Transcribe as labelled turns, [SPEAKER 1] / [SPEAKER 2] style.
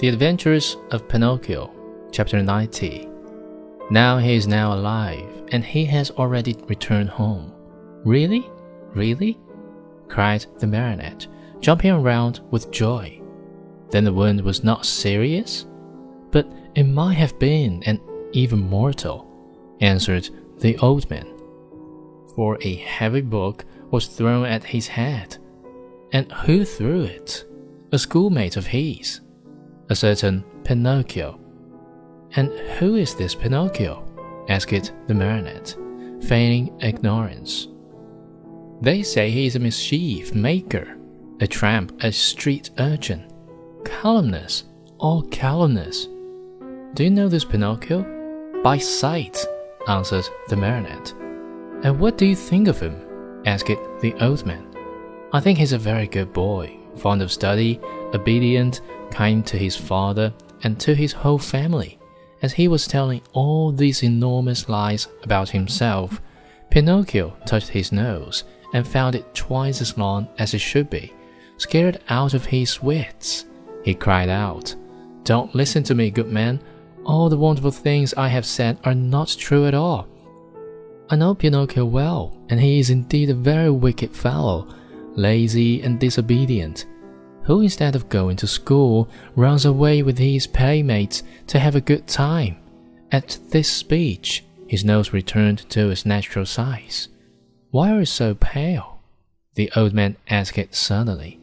[SPEAKER 1] The Adventures of Pinocchio, Chapter 90. Now he is now alive, and he has already returned home. Really? Really? cried the marionette, jumping around with joy. Then the wound was not serious? But it might have been, and even mortal, answered the old man. For a heavy book was thrown at his head. And who threw it? A schoolmate of his a certain Pinocchio. And who is this Pinocchio? asked the marionette, feigning ignorance. They say he is a mischief maker, a tramp, a street urchin. Calumnies, all calumnies. Do you know this Pinocchio? By sight, answered the marionette. And what do you think of him? asked the old man. I think he's a very good boy, fond of study, obedient, kind to his father and to his whole family. As he was telling all these enormous lies about himself, Pinocchio touched his nose and found it twice as long as it should be. Scared out of his wits, he cried out, Don't listen to me, good man. All the wonderful things I have said are not true at all. I know Pinocchio well, and he is indeed a very wicked fellow, lazy and disobedient who instead of going to school runs away with his playmates to have a good time. At this speech, his nose returned to its natural size. Why are you so pale? The old man asked suddenly.